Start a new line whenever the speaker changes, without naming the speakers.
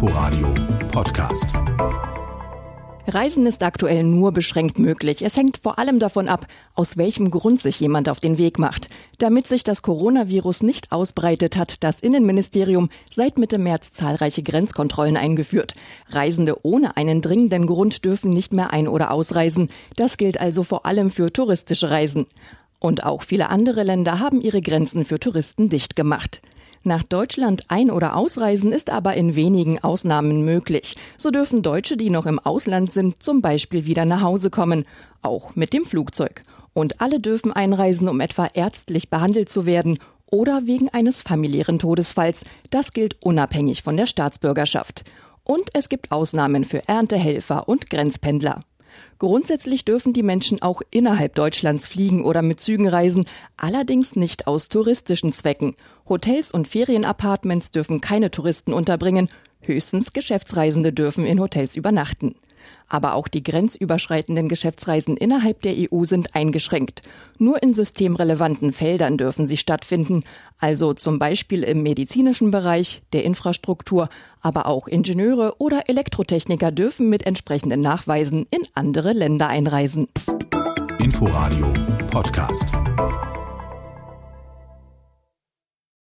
Inforadio Podcast.
Reisen ist aktuell nur beschränkt möglich. Es hängt vor allem davon ab, aus welchem Grund sich jemand auf den Weg macht. Damit sich das Coronavirus nicht ausbreitet, hat das Innenministerium seit Mitte März zahlreiche Grenzkontrollen eingeführt. Reisende ohne einen dringenden Grund dürfen nicht mehr ein- oder ausreisen. Das gilt also vor allem für touristische Reisen. Und auch viele andere Länder haben ihre Grenzen für Touristen dicht gemacht. Nach Deutschland ein- oder ausreisen ist aber in wenigen Ausnahmen möglich. So dürfen Deutsche, die noch im Ausland sind, zum Beispiel wieder nach Hause kommen, auch mit dem Flugzeug. Und alle dürfen einreisen, um etwa ärztlich behandelt zu werden oder wegen eines familiären Todesfalls. Das gilt unabhängig von der Staatsbürgerschaft. Und es gibt Ausnahmen für Erntehelfer und Grenzpendler. Grundsätzlich dürfen die Menschen auch innerhalb Deutschlands fliegen oder mit Zügen reisen, allerdings nicht aus touristischen Zwecken. Hotels und Ferienapartments dürfen keine Touristen unterbringen, höchstens Geschäftsreisende dürfen in Hotels übernachten. Aber auch die grenzüberschreitenden Geschäftsreisen innerhalb der EU sind eingeschränkt. Nur in systemrelevanten Feldern dürfen sie stattfinden, also zum Beispiel im medizinischen Bereich, der Infrastruktur, aber auch Ingenieure oder Elektrotechniker dürfen mit entsprechenden Nachweisen in andere Länder einreisen.
Inforadio Podcast.